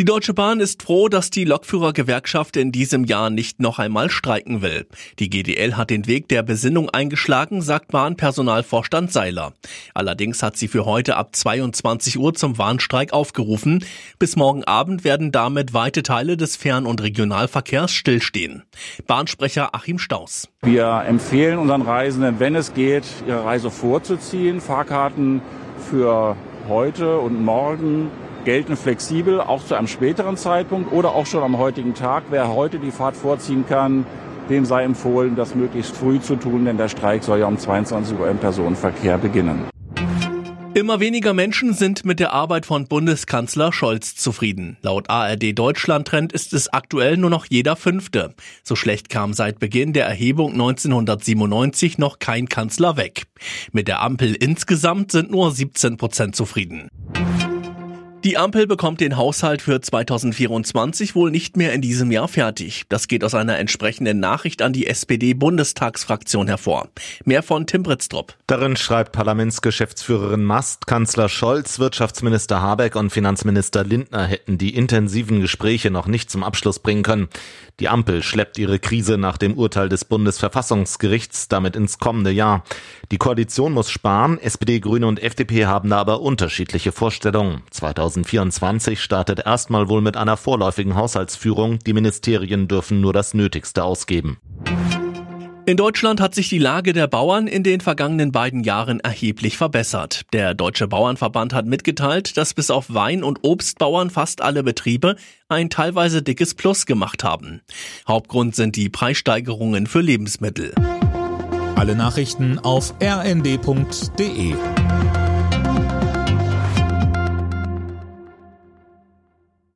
Die Deutsche Bahn ist froh, dass die Lokführergewerkschaft in diesem Jahr nicht noch einmal streiken will. Die GDL hat den Weg der Besinnung eingeschlagen, sagt Bahnpersonalvorstand Seiler. Allerdings hat sie für heute ab 22 Uhr zum Warnstreik aufgerufen. Bis morgen Abend werden damit weite Teile des Fern- und Regionalverkehrs stillstehen. Bahnsprecher Achim Staus. Wir empfehlen unseren Reisenden, wenn es geht, ihre Reise vorzuziehen. Fahrkarten für heute und morgen gelten flexibel, auch zu einem späteren Zeitpunkt oder auch schon am heutigen Tag. Wer heute die Fahrt vorziehen kann, dem sei empfohlen, das möglichst früh zu tun, denn der Streik soll ja um 22 Uhr im Personenverkehr beginnen. Immer weniger Menschen sind mit der Arbeit von Bundeskanzler Scholz zufrieden. Laut ARD Deutschland Trend ist es aktuell nur noch jeder Fünfte. So schlecht kam seit Beginn der Erhebung 1997 noch kein Kanzler weg. Mit der Ampel insgesamt sind nur 17 Prozent zufrieden. Die Ampel bekommt den Haushalt für 2024 wohl nicht mehr in diesem Jahr fertig. Das geht aus einer entsprechenden Nachricht an die SPD-Bundestagsfraktion hervor. Mehr von Tim Britztrup. Darin schreibt Parlamentsgeschäftsführerin Mast, Kanzler Scholz, Wirtschaftsminister Habeck und Finanzminister Lindner hätten die intensiven Gespräche noch nicht zum Abschluss bringen können. Die Ampel schleppt ihre Krise nach dem Urteil des Bundesverfassungsgerichts damit ins kommende Jahr. Die Koalition muss sparen, SPD, Grüne und FDP haben da aber unterschiedliche Vorstellungen. 2024 startet erstmal wohl mit einer vorläufigen Haushaltsführung. Die Ministerien dürfen nur das Nötigste ausgeben. In Deutschland hat sich die Lage der Bauern in den vergangenen beiden Jahren erheblich verbessert. Der Deutsche Bauernverband hat mitgeteilt, dass bis auf Wein- und Obstbauern fast alle Betriebe ein teilweise dickes Plus gemacht haben. Hauptgrund sind die Preissteigerungen für Lebensmittel. Alle Nachrichten auf rnd.de